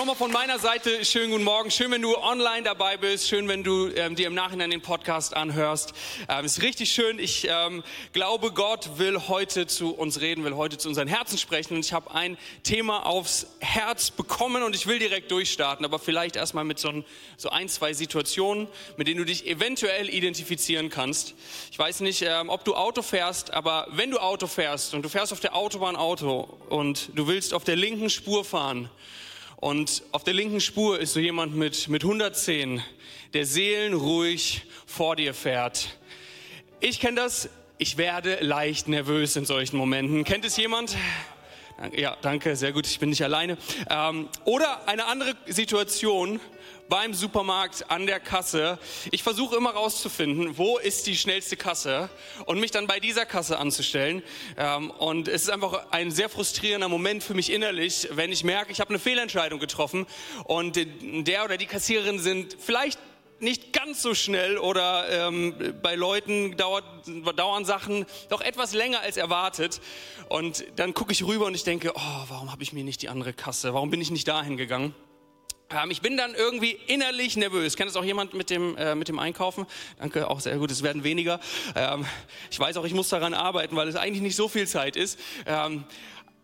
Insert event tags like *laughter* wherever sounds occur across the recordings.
nochmal von meiner Seite schönen guten Morgen. Schön, wenn du online dabei bist. Schön, wenn du ähm, dir im Nachhinein den Podcast anhörst. Ähm, ist richtig schön. Ich ähm, glaube, Gott will heute zu uns reden, will heute zu unseren Herzen sprechen. Und ich habe ein Thema aufs Herz bekommen und ich will direkt durchstarten. Aber vielleicht erstmal mit so ein, so ein, zwei Situationen, mit denen du dich eventuell identifizieren kannst. Ich weiß nicht, ähm, ob du Auto fährst, aber wenn du Auto fährst und du fährst auf der Autobahn Auto und du willst auf der linken Spur fahren, und auf der linken Spur ist so jemand mit, mit 110, der seelenruhig vor dir fährt. Ich kenne das, ich werde leicht nervös in solchen Momenten. Kennt es jemand? Ja, danke, sehr gut, ich bin nicht alleine. Ähm, oder eine andere Situation, beim Supermarkt an der Kasse. Ich versuche immer rauszufinden, wo ist die schnellste Kasse und mich dann bei dieser Kasse anzustellen. Ähm, und es ist einfach ein sehr frustrierender Moment für mich innerlich, wenn ich merke, ich habe eine Fehlentscheidung getroffen und der oder die Kassiererin sind vielleicht nicht ganz so schnell oder ähm, bei Leuten dauert, dauern Sachen doch etwas länger als erwartet. Und dann gucke ich rüber und ich denke, oh, warum habe ich mir nicht die andere Kasse? Warum bin ich nicht dahin gegangen? Ähm, ich bin dann irgendwie innerlich nervös. Kennt das auch jemand mit dem, äh, mit dem Einkaufen? Danke, auch sehr gut, es werden weniger. Ähm, ich weiß auch, ich muss daran arbeiten, weil es eigentlich nicht so viel Zeit ist.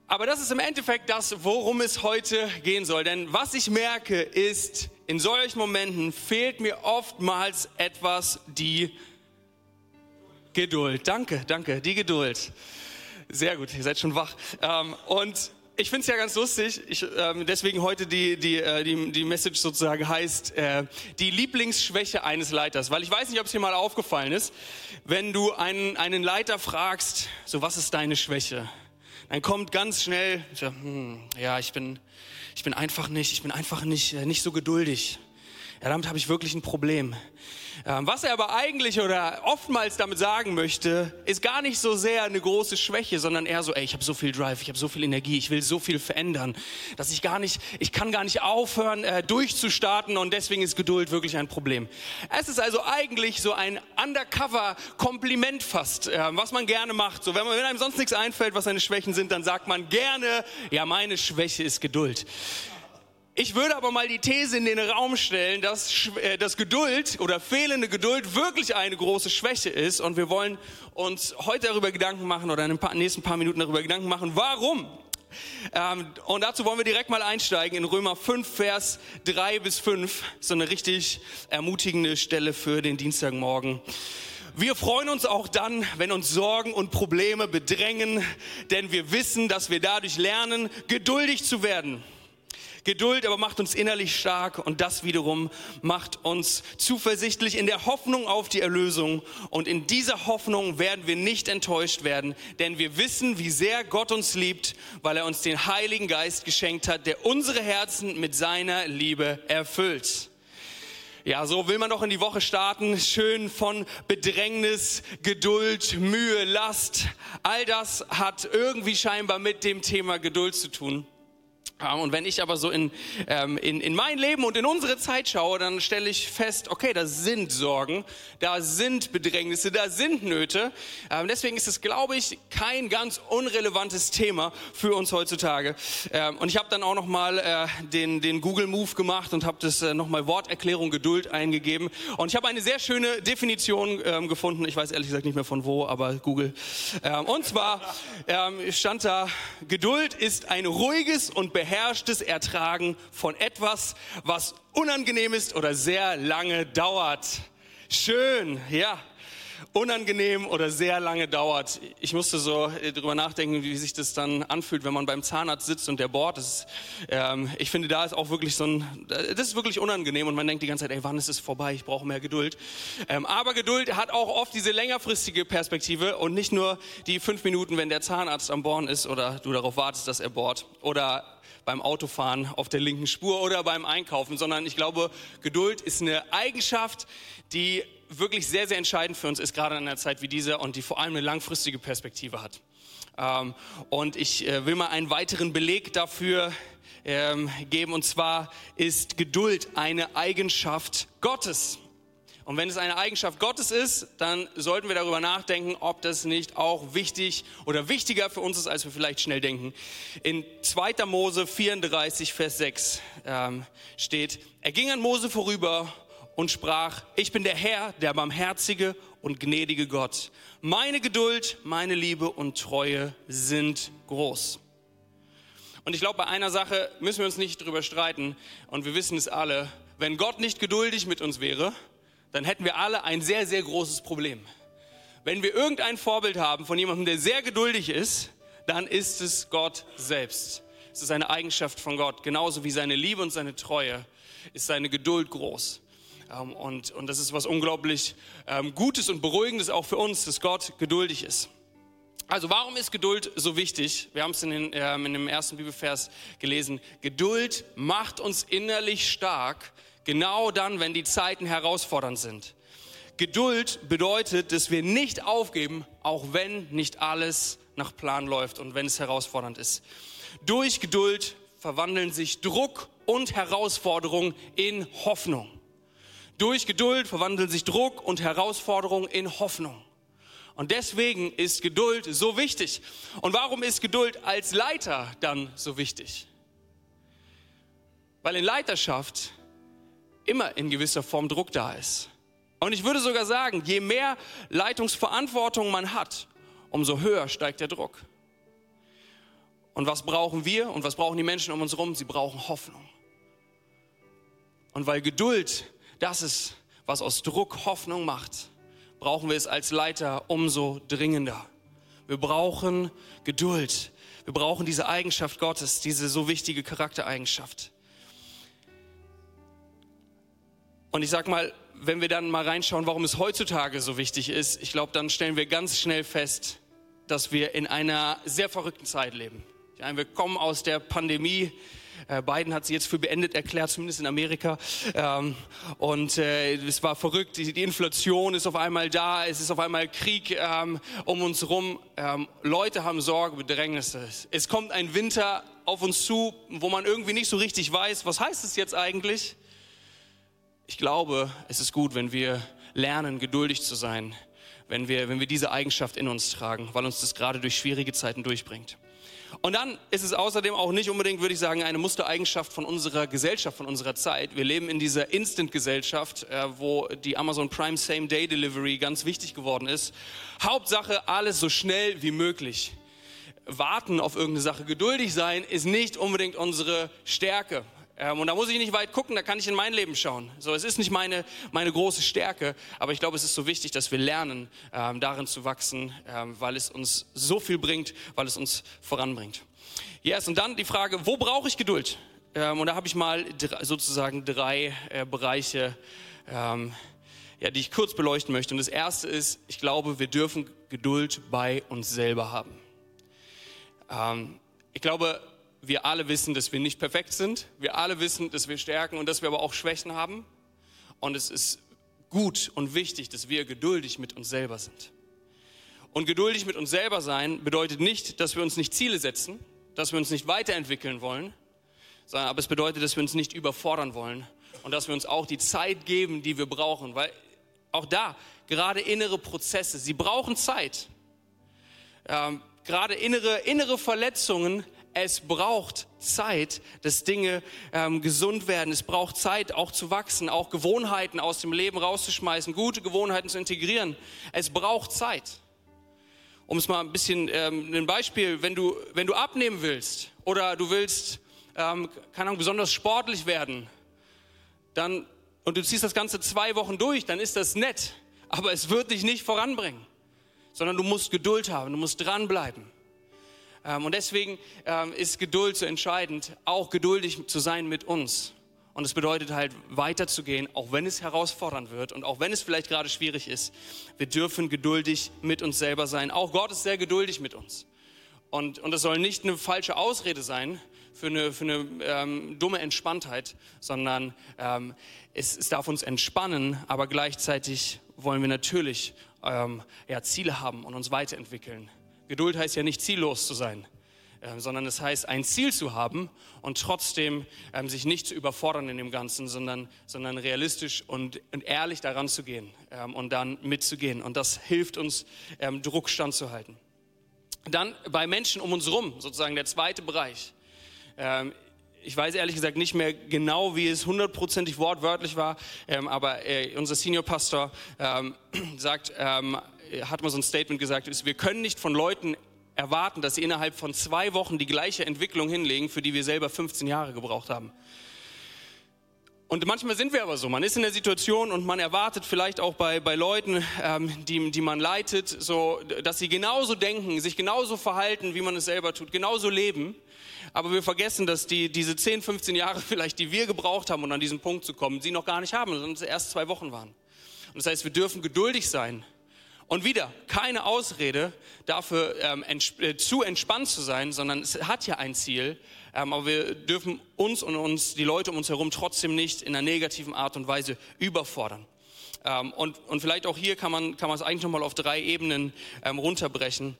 Aber das ist im Endeffekt das, worum es heute gehen soll. Denn was ich merke, ist, in solchen Momenten fehlt mir oftmals etwas die Geduld. Danke, danke, die Geduld. Sehr gut, ihr seid schon wach. Ähm, und ich finde es ja ganz lustig, ich, ähm, deswegen heute die, die, äh, die, die Message sozusagen heißt, äh, die Lieblingsschwäche eines Leiters. Weil ich weiß nicht, ob es dir mal aufgefallen ist, wenn du einen, einen Leiter fragst, so was ist deine Schwäche? Dann kommt ganz schnell, so, hm, ja, ich bin, ich bin einfach nicht, ich bin einfach nicht, äh, nicht so geduldig. Ja, damit habe ich wirklich ein Problem. Ähm, was er aber eigentlich oder oftmals damit sagen möchte, ist gar nicht so sehr eine große Schwäche, sondern eher so, ey, ich habe so viel Drive, ich habe so viel Energie, ich will so viel verändern, dass ich gar nicht, ich kann gar nicht aufhören, äh, durchzustarten und deswegen ist Geduld wirklich ein Problem. Es ist also eigentlich so ein Undercover-Kompliment fast, äh, was man gerne macht. So, wenn, man, wenn einem sonst nichts einfällt, was seine Schwächen sind, dann sagt man gerne, ja, meine Schwäche ist Geduld. Ich würde aber mal die These in den Raum stellen, dass, äh, dass Geduld oder fehlende Geduld wirklich eine große Schwäche ist. Und wir wollen uns heute darüber Gedanken machen oder in den nächsten paar Minuten darüber Gedanken machen, warum. Ähm, und dazu wollen wir direkt mal einsteigen in Römer 5, Vers 3 bis 5. So eine richtig ermutigende Stelle für den Dienstagmorgen. Wir freuen uns auch dann, wenn uns Sorgen und Probleme bedrängen, denn wir wissen, dass wir dadurch lernen, geduldig zu werden. Geduld aber macht uns innerlich stark und das wiederum macht uns zuversichtlich in der Hoffnung auf die Erlösung. Und in dieser Hoffnung werden wir nicht enttäuscht werden, denn wir wissen, wie sehr Gott uns liebt, weil er uns den Heiligen Geist geschenkt hat, der unsere Herzen mit seiner Liebe erfüllt. Ja, so will man doch in die Woche starten. Schön von Bedrängnis, Geduld, Mühe, Last. All das hat irgendwie scheinbar mit dem Thema Geduld zu tun. Und wenn ich aber so in, ähm, in, in mein Leben und in unsere Zeit schaue, dann stelle ich fest, okay, da sind Sorgen, da sind Bedrängnisse, da sind Nöte. Ähm, deswegen ist es, glaube ich, kein ganz unrelevantes Thema für uns heutzutage. Ähm, und ich habe dann auch nochmal äh, den, den Google Move gemacht und habe das äh, nochmal Worterklärung Geduld eingegeben. Und ich habe eine sehr schöne Definition gefunden. Ich weiß ehrlich gesagt nicht mehr von wo, aber Google. Und zwar stand da, Geduld ist ein ruhiges und beherrschtes Ertragen von etwas, was unangenehm ist oder sehr lange dauert. Schön, ja unangenehm oder sehr lange dauert. Ich musste so äh, drüber nachdenken, wie sich das dann anfühlt, wenn man beim Zahnarzt sitzt und der bohrt. Das, ähm, ich finde, da ist auch wirklich so ein, das ist wirklich unangenehm und man denkt die ganze Zeit, ey, wann ist es vorbei? Ich brauche mehr Geduld. Ähm, aber Geduld hat auch oft diese längerfristige Perspektive und nicht nur die fünf Minuten, wenn der Zahnarzt am Bohren ist oder du darauf wartest, dass er bohrt oder beim Autofahren auf der linken Spur oder beim Einkaufen, sondern ich glaube, Geduld ist eine Eigenschaft, die wirklich sehr, sehr entscheidend für uns ist, gerade in einer Zeit wie dieser und die vor allem eine langfristige Perspektive hat. Ähm, und ich äh, will mal einen weiteren Beleg dafür ähm, geben, und zwar ist Geduld eine Eigenschaft Gottes. Und wenn es eine Eigenschaft Gottes ist, dann sollten wir darüber nachdenken, ob das nicht auch wichtig oder wichtiger für uns ist, als wir vielleicht schnell denken. In 2. Mose 34, Vers 6 ähm, steht, er ging an Mose vorüber und sprach, ich bin der Herr, der barmherzige und gnädige Gott. Meine Geduld, meine Liebe und Treue sind groß. Und ich glaube, bei einer Sache müssen wir uns nicht drüber streiten. Und wir wissen es alle. Wenn Gott nicht geduldig mit uns wäre, dann hätten wir alle ein sehr, sehr großes Problem. Wenn wir irgendein Vorbild haben von jemandem, der sehr geduldig ist, dann ist es Gott selbst. Es ist eine Eigenschaft von Gott. Genauso wie seine Liebe und seine Treue ist seine Geduld groß. Ähm, und, und das ist was unglaublich ähm, Gutes und Beruhigendes auch für uns, dass Gott geduldig ist. Also warum ist Geduld so wichtig? Wir haben es in, den, ähm, in dem ersten Bibelvers gelesen. Geduld macht uns innerlich stark, genau dann, wenn die Zeiten herausfordernd sind. Geduld bedeutet, dass wir nicht aufgeben, auch wenn nicht alles nach Plan läuft und wenn es herausfordernd ist. Durch Geduld verwandeln sich Druck und Herausforderung in Hoffnung. Durch Geduld verwandeln sich Druck und Herausforderung in Hoffnung. Und deswegen ist Geduld so wichtig. Und warum ist Geduld als Leiter dann so wichtig? Weil in Leiterschaft immer in gewisser Form Druck da ist. Und ich würde sogar sagen, je mehr Leitungsverantwortung man hat, umso höher steigt der Druck. Und was brauchen wir und was brauchen die Menschen um uns herum? Sie brauchen Hoffnung. Und weil Geduld das ist, was aus Druck Hoffnung macht, brauchen wir es als Leiter umso dringender. Wir brauchen Geduld. Wir brauchen diese Eigenschaft Gottes, diese so wichtige Charaktereigenschaft. Und ich sag mal, wenn wir dann mal reinschauen, warum es heutzutage so wichtig ist, ich glaube, dann stellen wir ganz schnell fest, dass wir in einer sehr verrückten Zeit leben. Wir kommen aus der Pandemie, Biden hat sie jetzt für beendet erklärt, zumindest in Amerika. Ähm, und äh, es war verrückt. Die, die, Inflation ist auf einmal da. Es ist auf einmal Krieg ähm, um uns rum. Ähm, Leute haben Sorge, Bedrängnisse. Es kommt ein Winter auf uns zu, wo man irgendwie nicht so richtig weiß, was heißt es jetzt eigentlich? Ich glaube, es ist gut, wenn wir lernen, geduldig zu sein, wenn wir, wenn wir diese Eigenschaft in uns tragen, weil uns das gerade durch schwierige Zeiten durchbringt. Und dann ist es außerdem auch nicht unbedingt, würde ich sagen, eine Mustereigenschaft von unserer Gesellschaft, von unserer Zeit. Wir leben in dieser Instant-Gesellschaft, äh, wo die Amazon Prime Same-Day Delivery ganz wichtig geworden ist. Hauptsache, alles so schnell wie möglich. Warten auf irgendeine Sache, geduldig sein, ist nicht unbedingt unsere Stärke. Ähm, und da muss ich nicht weit gucken, da kann ich in mein Leben schauen. So, es ist nicht meine, meine große Stärke, aber ich glaube, es ist so wichtig, dass wir lernen, ähm, darin zu wachsen, ähm, weil es uns so viel bringt, weil es uns voranbringt. Yes, und dann die Frage, wo brauche ich Geduld? Ähm, und da habe ich mal sozusagen drei äh, Bereiche, ähm, ja, die ich kurz beleuchten möchte. Und das erste ist, ich glaube, wir dürfen Geduld bei uns selber haben. Ähm, ich glaube, wir alle wissen, dass wir nicht perfekt sind. Wir alle wissen, dass wir Stärken und dass wir aber auch Schwächen haben. Und es ist gut und wichtig, dass wir geduldig mit uns selber sind. Und geduldig mit uns selber sein bedeutet nicht, dass wir uns nicht Ziele setzen, dass wir uns nicht weiterentwickeln wollen, sondern aber es bedeutet, dass wir uns nicht überfordern wollen und dass wir uns auch die Zeit geben, die wir brauchen. Weil auch da, gerade innere Prozesse, sie brauchen Zeit. Ähm, gerade innere, innere Verletzungen es braucht Zeit, dass Dinge ähm, gesund werden. Es braucht Zeit, auch zu wachsen, auch Gewohnheiten aus dem Leben rauszuschmeißen, gute Gewohnheiten zu integrieren. Es braucht Zeit. Um es mal ein bisschen, ähm, ein Beispiel, wenn du, wenn du abnehmen willst oder du willst, ähm, keine Ahnung, besonders sportlich werden, dann, und du ziehst das Ganze zwei Wochen durch, dann ist das nett, aber es wird dich nicht voranbringen, sondern du musst Geduld haben, du musst dranbleiben. Ähm, und deswegen ähm, ist Geduld so entscheidend, auch geduldig zu sein mit uns. Und es bedeutet halt weiterzugehen, auch wenn es herausfordernd wird und auch wenn es vielleicht gerade schwierig ist. Wir dürfen geduldig mit uns selber sein. Auch Gott ist sehr geduldig mit uns. Und, und das soll nicht eine falsche Ausrede sein für eine, für eine ähm, dumme Entspanntheit, sondern ähm, es, es darf uns entspannen, aber gleichzeitig wollen wir natürlich ähm, ja, Ziele haben und uns weiterentwickeln. Geduld heißt ja nicht ziellos zu sein. äh, sondern es heißt, ein Ziel zu haben und trotzdem ähm, sich nicht zu überfordern in dem Ganzen, sondern, sondern realistisch und, und ehrlich daran zu gehen ähm, und dann mitzugehen. Und das hilft uns, ähm, Druck standzuhalten. Dann bei Menschen um uns herum, sozusagen der zweite Bereich. Ähm, ich weiß ehrlich gesagt nicht mehr genau, wie es hundertprozentig wortwörtlich war, ähm, aber äh, unser Senior Pastor ähm, *clears throat* sagt, ähm, hat mal so ein Statement gesagt, ist, wir können nicht von Leuten erwarten, dass sie innerhalb von zwei Wochen die gleiche Entwicklung hinlegen, für die wir selber 15 Jahre gebraucht haben. Und manchmal sind wir aber so, man ist in der Situation und man erwartet vielleicht auch bei, bei Leuten, ähm, die, die man leitet, so, dass sie genauso denken, sich genauso verhalten, wie man es selber tut, genauso leben. Aber wir vergessen, dass die, diese 10, 15 Jahre *laughs* vielleicht, die wir gebraucht haben, um an diesen Punkt zu kommen, sie noch gar nicht haben, sondern es erst zwei Wochen waren. Und das heißt, wir dürfen geduldig sein und wieder, keine Ausrede dafür, ähm, ents äh, zu entspannt zu sein, sondern es hat ja ein Ziel. Ähm, aber wir dürfen uns und uns, die Leute um uns herum, trotzdem nicht in einer negativen Art und Weise überfordern. Ähm, und, und vielleicht auch hier kann man, kann man es eigentlich nochmal auf drei Ebenen ähm, runterbrechen.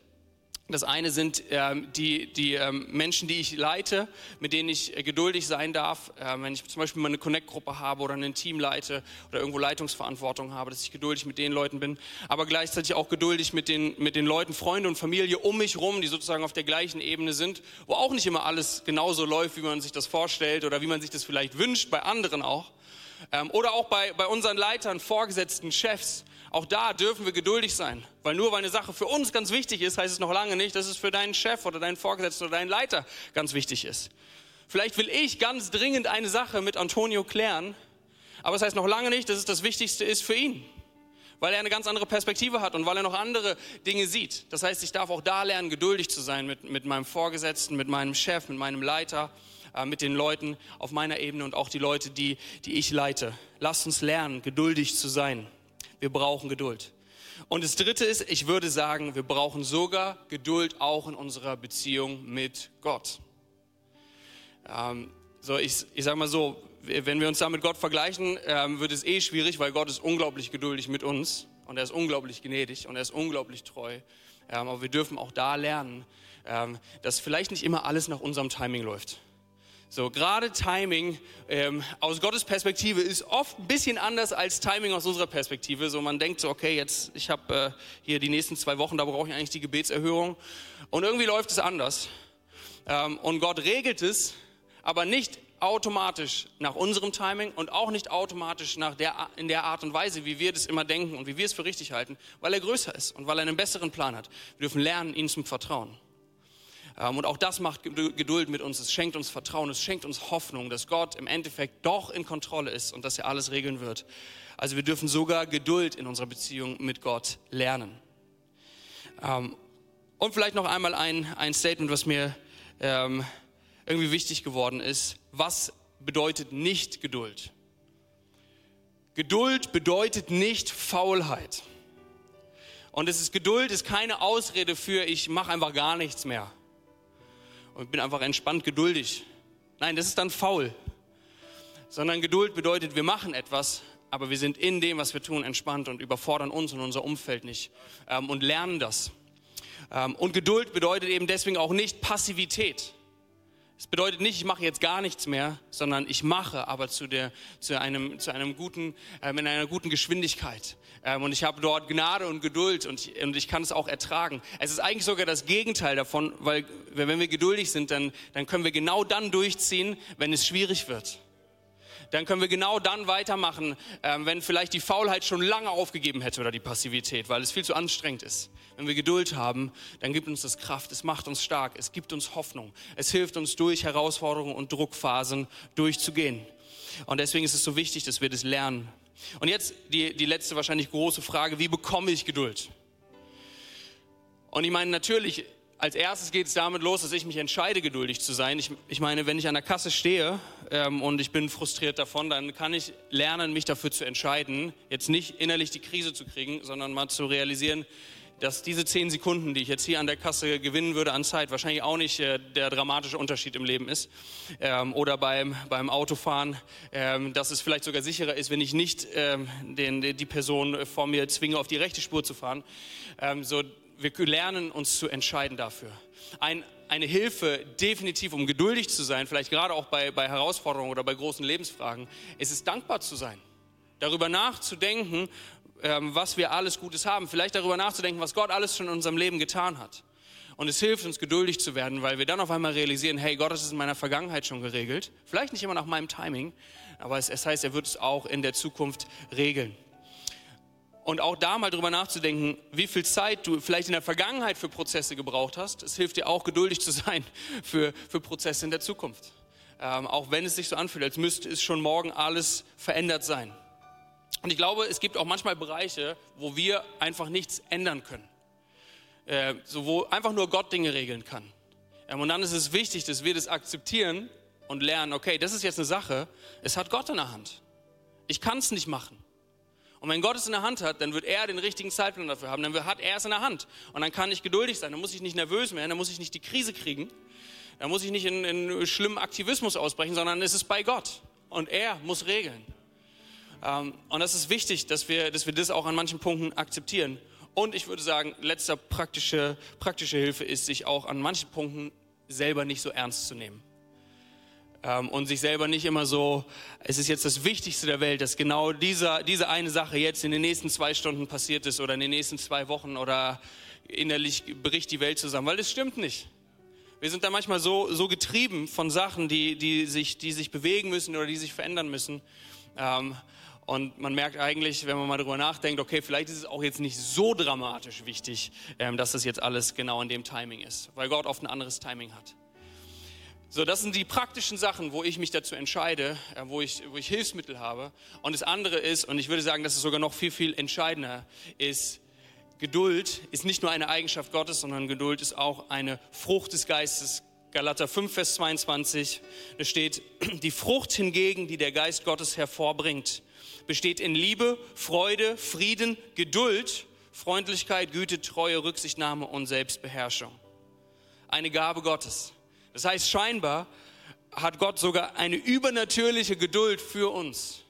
Das eine sind ähm, die, die ähm, Menschen, die ich leite, mit denen ich äh, geduldig sein darf. Ähm, wenn ich zum Beispiel mal eine Connect-Gruppe habe oder ein Team leite oder irgendwo Leitungsverantwortung habe, dass ich geduldig mit den Leuten bin. Aber gleichzeitig auch geduldig mit den, mit den Leuten, Freunde und Familie um mich rum, die sozusagen auf der gleichen Ebene sind, wo auch nicht immer alles genauso läuft, wie man sich das vorstellt oder wie man sich das vielleicht wünscht, bei anderen auch. Ähm, oder auch bei, bei unseren Leitern, Vorgesetzten, Chefs auch da dürfen wir geduldig sein, weil nur weil eine Sache für uns ganz wichtig ist, heißt es noch lange nicht, dass es für deinen Chef oder deinen Vorgesetzten oder deinen Leiter ganz wichtig ist. Vielleicht will ich ganz dringend eine Sache mit Antonio klären, aber es heißt noch lange nicht, dass es das Wichtigste ist für ihn, weil er eine ganz andere Perspektive hat und weil er noch andere Dinge sieht. Das heißt, ich darf auch da lernen, geduldig zu sein mit, mit meinem Vorgesetzten, mit meinem Chef, mit meinem Leiter, äh, mit den Leuten auf meiner Ebene und auch die Leute, die, die ich leite. Lasst uns lernen, geduldig zu sein. Wir brauchen Geduld. Und das Dritte ist, ich würde sagen, wir brauchen sogar Geduld auch in unserer Beziehung mit Gott. Ähm, so, ich, ich sage mal so, wenn wir uns da mit Gott vergleichen, ähm, wird es eh schwierig, weil Gott ist unglaublich geduldig mit uns und er ist unglaublich gnädig und er ist unglaublich treu. Ähm, aber wir dürfen auch da lernen, ähm, dass vielleicht nicht immer alles nach unserem Timing läuft. So, gerade Timing ähm, aus Gottes Perspektive ist oft ein bisschen anders als Timing aus unserer Perspektive. So, man denkt so, okay, jetzt, ich habe äh, hier die nächsten zwei Wochen, da brauche ich eigentlich die Gebetserhörung. Und irgendwie läuft es anders. Ähm, und Gott regelt es, aber nicht automatisch nach unserem Timing und auch nicht automatisch nach der, in der Art und Weise, wie wir das immer denken und wie wir es für richtig halten, weil er größer ist und weil er einen besseren Plan hat. Wir dürfen lernen, ihm zum Vertrauen. Ähm, und auch das macht Geduld mit uns. Es schenkt uns Vertrauen, es schenkt uns Hoffnung, dass Gott im Endeffekt doch in Kontrolle ist und dass er alles regeln wird. Also wir dürfen sogar Geduld in unserer Beziehung mit Gott lernen. Ähm, und vielleicht noch einmal ein, ein Statement, was mir ähm, irgendwie wichtig geworden ist. Was bedeutet nicht Geduld? Geduld bedeutet nicht Faulheit. Und es ist Geduld ist keine Ausrede für ich mache einfach gar nichts mehr und bin einfach entspannt geduldig. Nein, das ist dann faul. Sondern Geduld bedeutet, wir machen etwas, aber wir sind in dem, was wir tun, entspannt und überfordern uns und unser Umfeld nicht ähm, und lernen das. Ähm, und Geduld bedeutet eben deswegen auch nicht Passivität. Es bedeutet nicht, ich mache jetzt gar nichts mehr, sondern ich mache, aber zu, der, zu, einem, zu einem guten, ähm, in einer guten Geschwindigkeit. Ähm, und ich habe dort Gnade und Geduld und ich, und ich kann es auch ertragen. Es ist eigentlich sogar das Gegenteil davon, weil wenn wir geduldig sind, dann, dann können wir genau dann durchziehen, wenn es schwierig wird dann können wir genau dann weitermachen, ähm, wenn vielleicht die Faulheit schon lange aufgegeben hätte oder die Passivität, weil es viel zu anstrengend ist. Wenn wir Geduld haben, dann gibt uns das Kraft, es macht uns stark, es gibt uns Hoffnung, es hilft uns durch Herausforderungen und Druckphasen durchzugehen. Und deswegen ist es so wichtig, dass wir das lernen. Und jetzt die, die letzte wahrscheinlich große Frage, wie bekomme ich Geduld? Und ich meine, natürlich als erstes geht es damit los, dass ich mich entscheide, geduldig zu sein. Ich, ich meine, wenn ich an der Kasse stehe ähm, und ich bin frustriert davon, dann kann ich lernen, mich dafür zu entscheiden, jetzt nicht innerlich die Krise zu kriegen, sondern mal zu realisieren, dass diese zehn Sekunden, die ich jetzt hier an der Kasse gewinnen würde an Zeit, wahrscheinlich auch nicht äh, der dramatische Unterschied im Leben ist. Ähm, oder beim, beim Autofahren, ähm, dass es vielleicht sogar sicherer ist, wenn ich nicht ähm, den, die Person vor mir zwinge, auf die rechte Spur zu fahren. Ähm, so, wir lernen uns zu entscheiden dafür. Ein, eine Hilfe definitiv, um geduldig zu sein, vielleicht gerade auch bei, bei Herausforderungen oder bei großen Lebensfragen, ist es dankbar zu sein. Darüber nachzudenken, ähm, was wir alles Gutes haben. Vielleicht darüber nachzudenken, was Gott alles schon in unserem Leben getan hat. Und es hilft uns, geduldig zu werden, weil wir dann auf einmal realisieren, hey, Gott hat es in meiner Vergangenheit schon geregelt. Vielleicht nicht immer nach meinem Timing, aber es, es heißt, er wird es auch in der Zukunft regeln. Und auch da mal drüber nachzudenken, wie viel Zeit du vielleicht in der Vergangenheit für Prozesse gebraucht hast. Es hilft dir auch, geduldig zu sein *laughs* für, für Prozesse in der Zukunft. Ähm, auch wenn es sich so anfühlt, als müsste es schon morgen alles verändert sein. Und ich glaube, es gibt auch manchmal Bereiche, wo wir einfach nichts ändern können. Äh, so wo einfach nur Gott Dinge regeln kann. Ähm, und dann ist es wichtig, dass wir das akzeptieren und lernen, okay, das ist jetzt eine Sache, es hat Gott in der Hand. Ich kann es nicht machen. Und wenn Gott es in der Hand hat, dann wird er den richtigen Zeitplan dafür haben. Dann hat er es in der Hand. Und dann kann ich geduldig sein. Dann muss ich nicht nervös werden. Dann muss ich nicht die Krise kriegen. Dann muss ich nicht in, in schlimmen Aktivismus ausbrechen, sondern es ist bei Gott. Und er muss regeln. Ähm, und das ist wichtig, dass wir, dass wir das auch an manchen Punkten akzeptieren. Und ich würde sagen, letzter praktische, praktische Hilfe ist, sich auch an manchen Punkten selber nicht so ernst zu nehmen. Ähm, und sich selber nicht immer so, es ist jetzt das Wichtigste der Welt, dass genau dieser, diese eine Sache jetzt in den nächsten zwei Stunden passiert ist oder in den nächsten zwei Wochen oder innerlich bricht die Welt zusammen, weil das stimmt nicht. Wir sind da manchmal so, so getrieben von Sachen, die, die, sich, die sich bewegen müssen oder die sich verändern müssen. Ähm, und man merkt eigentlich, wenn man mal darüber nachdenkt, okay, vielleicht ist es auch jetzt nicht so dramatisch wichtig, ähm, dass das jetzt alles genau in dem Timing ist, weil Gott oft ein anderes Timing hat. So, das sind die praktischen Sachen, wo ich mich dazu entscheide, äh, wo ich, wo ich Hilfsmittel habe. Und das andere ist, und ich würde sagen, das ist sogar noch viel, viel entscheidender, ist, Geduld ist nicht nur eine Eigenschaft Gottes, sondern Geduld ist auch eine Frucht des Geistes. Galater 5, Vers 22, da steht, *clears throat* die Frucht hingegen, die der Geist Gottes hervorbringt, besteht in Liebe, Freude, Frieden, Geduld, Freundlichkeit, Güte, Treue, Rücksichtnahme und Selbstbeherrschung. Eine Gabe Gottes. Das heißt, scheinbar hat Gott sogar eine übernatürliche Geduld für uns,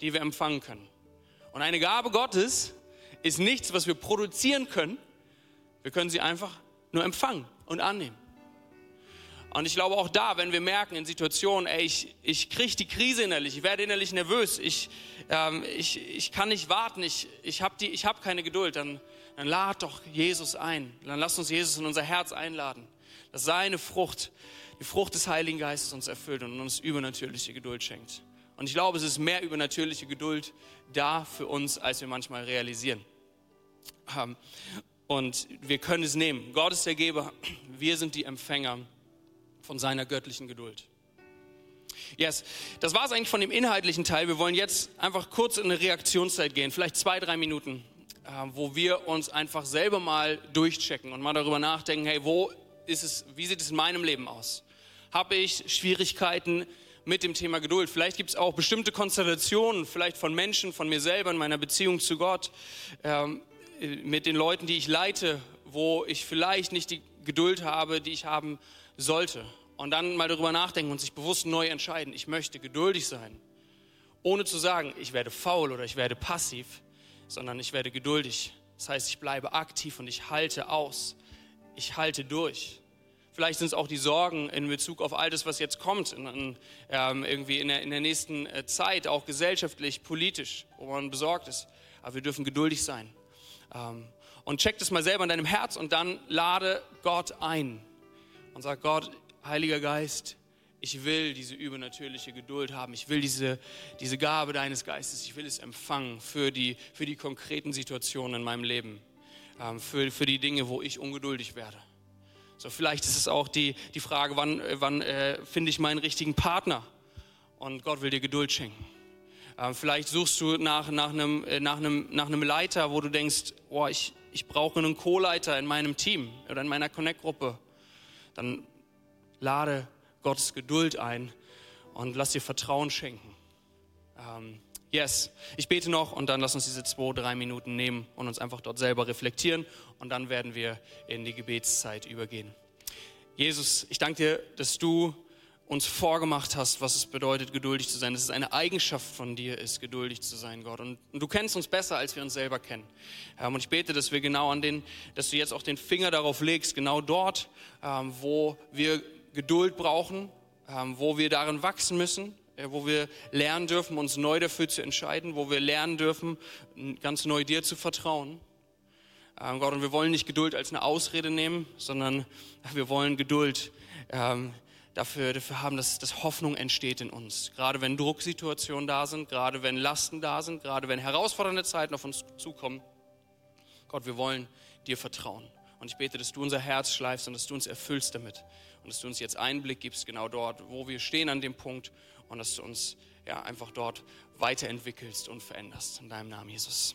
die wir empfangen können. Und eine Gabe Gottes ist nichts, was wir produzieren können. Wir können sie einfach nur empfangen und annehmen. Und ich glaube auch da, wenn wir merken in Situationen, ey, ich, ich kriege die Krise innerlich, ich werde innerlich nervös, ich, ähm, ich, ich kann nicht warten, ich, ich habe hab keine Geduld, dann, dann lad doch Jesus ein. Dann lass uns Jesus in unser Herz einladen, dass seine Frucht, die Frucht des Heiligen Geistes uns erfüllt und uns übernatürliche Geduld schenkt. Und ich glaube, es ist mehr übernatürliche Geduld da für uns, als wir manchmal realisieren. Ähm, und wir können es nehmen. Gott ist der Geber, wir sind die Empfänger von seiner göttlichen Geduld. Yes, das war es eigentlich von dem inhaltlichen Teil. Wir wollen jetzt einfach kurz in eine Reaktionszeit gehen, vielleicht zwei, drei Minuten, äh, wo wir uns einfach selber mal durchchecken und mal darüber nachdenken, hey, wo ist es, wie sieht es in meinem Leben aus? Habe ich Schwierigkeiten mit dem Thema Geduld? Vielleicht gibt es auch bestimmte Konstellationen, vielleicht von Menschen, von mir selber in meiner Beziehung zu Gott, ähm, mit den Leuten, die ich leite, wo ich vielleicht nicht die Geduld habe, die ich haben sollte. Und dann mal darüber nachdenken und sich bewusst neu entscheiden, ich möchte geduldig sein. Ohne zu sagen, ich werde faul oder ich werde passiv, sondern ich werde geduldig. Das heißt, ich bleibe aktiv und ich halte aus. Ich halte durch. Vielleicht sind es auch die Sorgen in Bezug auf all das, was jetzt kommt, in, in, ähm, irgendwie in der, in der nächsten äh, Zeit, auch gesellschaftlich, politisch, wo man besorgt ist. Aber wir dürfen geduldig sein. Ähm, und check das mal selber in deinem Herz und dann lade Gott ein und sag, Gott, Heiliger Geist, ich will diese übernatürliche Geduld haben. Ich will diese, diese Gabe deines Geistes, ich will es empfangen für die, für die konkreten Situationen in meinem Leben, ähm, für, für die Dinge, wo ich ungeduldig werde. So, vielleicht ist es auch die, die Frage, wann, wann äh, finde ich meinen richtigen Partner? Und Gott will dir Geduld schenken. Ähm, vielleicht suchst du nach, nach, einem, äh, nach, einem, nach einem Leiter, wo du denkst, oh, ich, ich brauche einen Co-Leiter in meinem Team oder in meiner Connect-Gruppe dann lade Gottes Geduld ein und lass dir Vertrauen schenken. Ähm, yes, ich bete noch und dann lass uns diese zwei, drei Minuten nehmen und uns einfach dort selber reflektieren und dann werden wir in die Gebetszeit übergehen. Jesus, ich danke dir, dass du uns vorgemacht hast, was es bedeutet, geduldig zu sein. Dass es eine Eigenschaft von dir ist, geduldig zu sein, Gott. Und, und du kennst uns besser, als wir uns selber kennen. Ähm, und ich bete, dass wir genau an den, dass du jetzt auch den Finger darauf legst, genau dort, ähm, wo wir Geduld brauchen, ähm, wo wir darin wachsen müssen, wo wir lernen dürfen, uns neu dafür zu entscheiden, wo wir lernen dürfen, ganz neu dir zu vertrauen. Ähm, Gott, und wir wollen nicht Geduld als eine Ausrede nehmen, sondern wir wollen Geduld ähm, dafür, dafür haben, dass, dass Hoffnung entsteht in uns. Gerade wenn Drucksituationen da sind, gerade wenn Lasten da sind, gerade wenn herausfordernde Zeiten auf uns zukommen. Gott, wir wollen dir vertrauen. Und ich bete, dass du unser Herz schleifst und dass du uns erfüllst damit. Und dass du uns jetzt Einblick gibst, genau dort, wo wir stehen an dem Punkt. Und dass du uns ja, einfach dort weiterentwickelst und veränderst. In deinem Namen, Jesus.